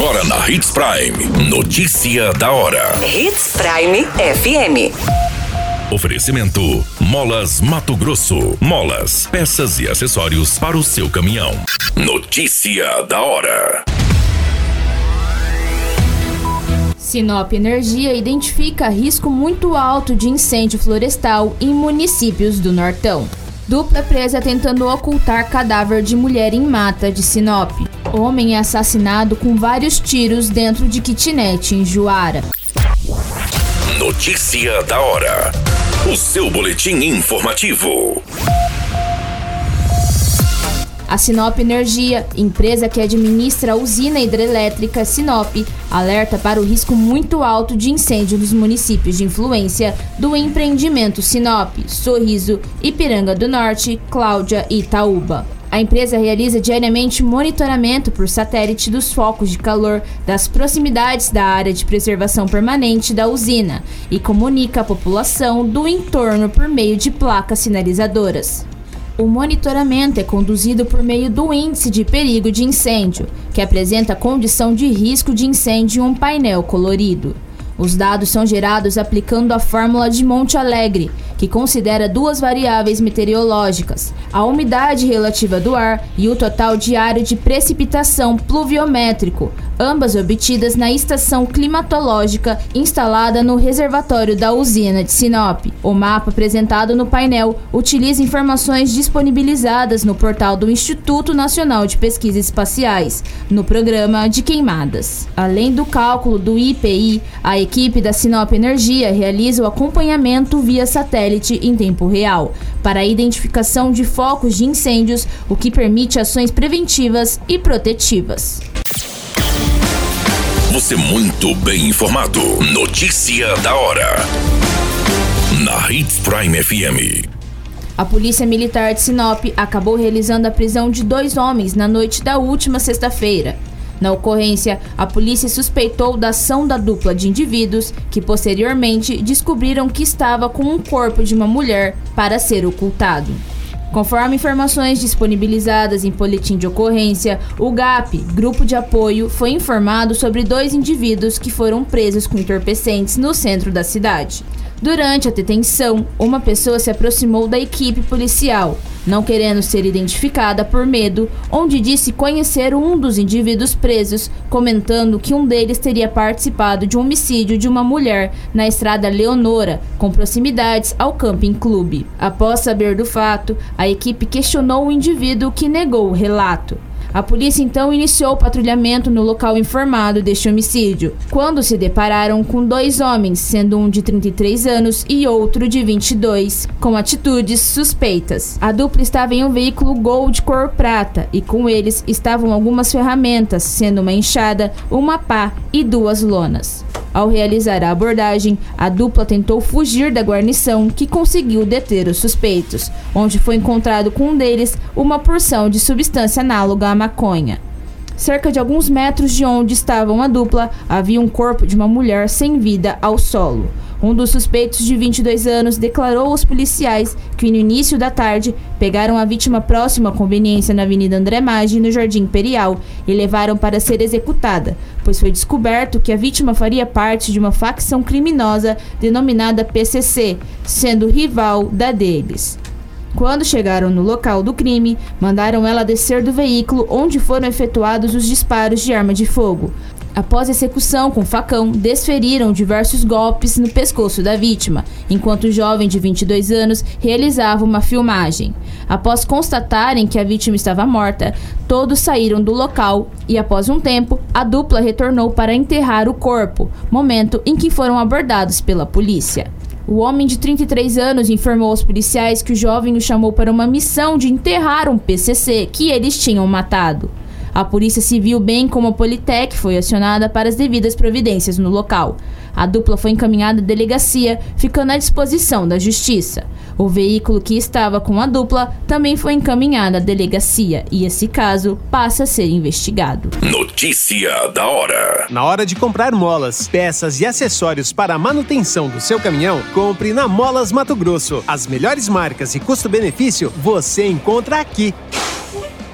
Agora na Hits Prime. Notícia da hora. Hits Prime FM. Oferecimento: Molas Mato Grosso. Molas, peças e acessórios para o seu caminhão. Notícia da hora. Sinop Energia identifica risco muito alto de incêndio florestal em municípios do Nortão. Dupla presa tentando ocultar cadáver de mulher em mata de Sinop. Homem é assassinado com vários tiros dentro de kitnet em Juara. Notícia da hora. O seu boletim informativo. A Sinop Energia, empresa que administra a usina hidrelétrica Sinop, alerta para o risco muito alto de incêndio nos municípios de influência do empreendimento Sinop, Sorriso, Ipiranga do Norte, Cláudia e Itaúba. A empresa realiza diariamente monitoramento por satélite dos focos de calor das proximidades da área de preservação permanente da usina e comunica a população do entorno por meio de placas sinalizadoras. O monitoramento é conduzido por meio do Índice de Perigo de Incêndio, que apresenta a condição de risco de incêndio em um painel colorido. Os dados são gerados aplicando a fórmula de Monte Alegre, que considera duas variáveis meteorológicas, a umidade relativa do ar e o total diário de precipitação pluviométrico, ambas obtidas na estação climatológica instalada no reservatório da usina de Sinop. O mapa apresentado no painel utiliza informações disponibilizadas no portal do Instituto Nacional de Pesquisas Espaciais, no programa de queimadas. Além do cálculo do IPI, a equipe da Sinop Energia realiza o acompanhamento via satélite em tempo real para a identificação de focos de incêndios, o que permite ações preventivas e protetivas. Você muito bem informado. Notícia da hora. Na Hits Prime FM. A Polícia Militar de Sinop acabou realizando a prisão de dois homens na noite da última sexta-feira. Na ocorrência, a polícia suspeitou da ação da dupla de indivíduos que posteriormente descobriram que estava com um corpo de uma mulher para ser ocultado. Conforme informações disponibilizadas em boletim de ocorrência, o GAP, Grupo de Apoio, foi informado sobre dois indivíduos que foram presos com entorpecentes no centro da cidade. Durante a detenção, uma pessoa se aproximou da equipe policial, não querendo ser identificada por medo, onde disse conhecer um dos indivíduos presos, comentando que um deles teria participado de um homicídio de uma mulher na estrada Leonora, com proximidades ao Camping Clube. Após saber do fato, a equipe questionou o indivíduo que negou o relato. A polícia então iniciou o patrulhamento no local informado deste homicídio, quando se depararam com dois homens, sendo um de 33 anos e outro de 22, com atitudes suspeitas. A dupla estava em um veículo Gol de cor prata e com eles estavam algumas ferramentas, sendo uma enxada, uma pá e duas lonas. Ao realizar a abordagem, a dupla tentou fugir da guarnição, que conseguiu deter os suspeitos, onde foi encontrado com um deles uma porção de substância análoga à maconha. Cerca de alguns metros de onde estavam a dupla, havia um corpo de uma mulher sem vida ao solo. Um dos suspeitos de 22 anos declarou aos policiais que no início da tarde pegaram a vítima próxima à conveniência na Avenida André Maggi, no Jardim Imperial, e levaram para ser executada, pois foi descoberto que a vítima faria parte de uma facção criminosa denominada PCC, sendo rival da deles. Quando chegaram no local do crime, mandaram ela descer do veículo onde foram efetuados os disparos de arma de fogo. Após a execução com facão, desferiram diversos golpes no pescoço da vítima, enquanto o jovem de 22 anos realizava uma filmagem. Após constatarem que a vítima estava morta, todos saíram do local e, após um tempo, a dupla retornou para enterrar o corpo, momento em que foram abordados pela polícia. O homem de 33 anos informou aos policiais que o jovem o chamou para uma missão de enterrar um PCC que eles tinham matado. A Polícia Civil, bem como a Politec, foi acionada para as devidas providências no local. A dupla foi encaminhada à delegacia, ficando à disposição da Justiça. O veículo que estava com a dupla também foi encaminhado à delegacia e esse caso passa a ser investigado. Notícia da hora: Na hora de comprar molas, peças e acessórios para a manutenção do seu caminhão, compre na Molas Mato Grosso. As melhores marcas e custo-benefício você encontra aqui.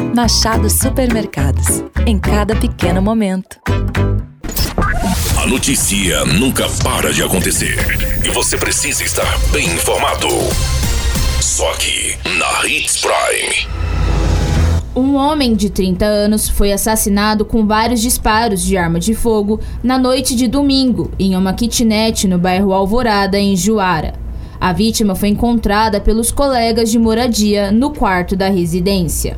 Machado Supermercados. Em cada pequeno momento. A notícia nunca para de acontecer. E você precisa estar bem informado. Só aqui, na Hits Prime. Um homem de 30 anos foi assassinado com vários disparos de arma de fogo na noite de domingo em uma kitnet no bairro Alvorada, em Juara. A vítima foi encontrada pelos colegas de moradia no quarto da residência.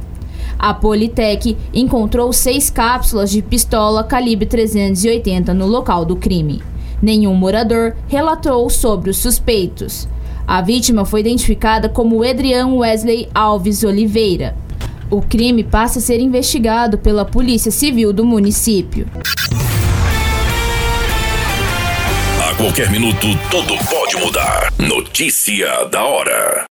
A Politec encontrou seis cápsulas de pistola calibre 380 no local do crime. Nenhum morador relatou sobre os suspeitos. A vítima foi identificada como Edrian Wesley Alves Oliveira. O crime passa a ser investigado pela Polícia Civil do município. A qualquer minuto, tudo pode mudar. Notícia da hora.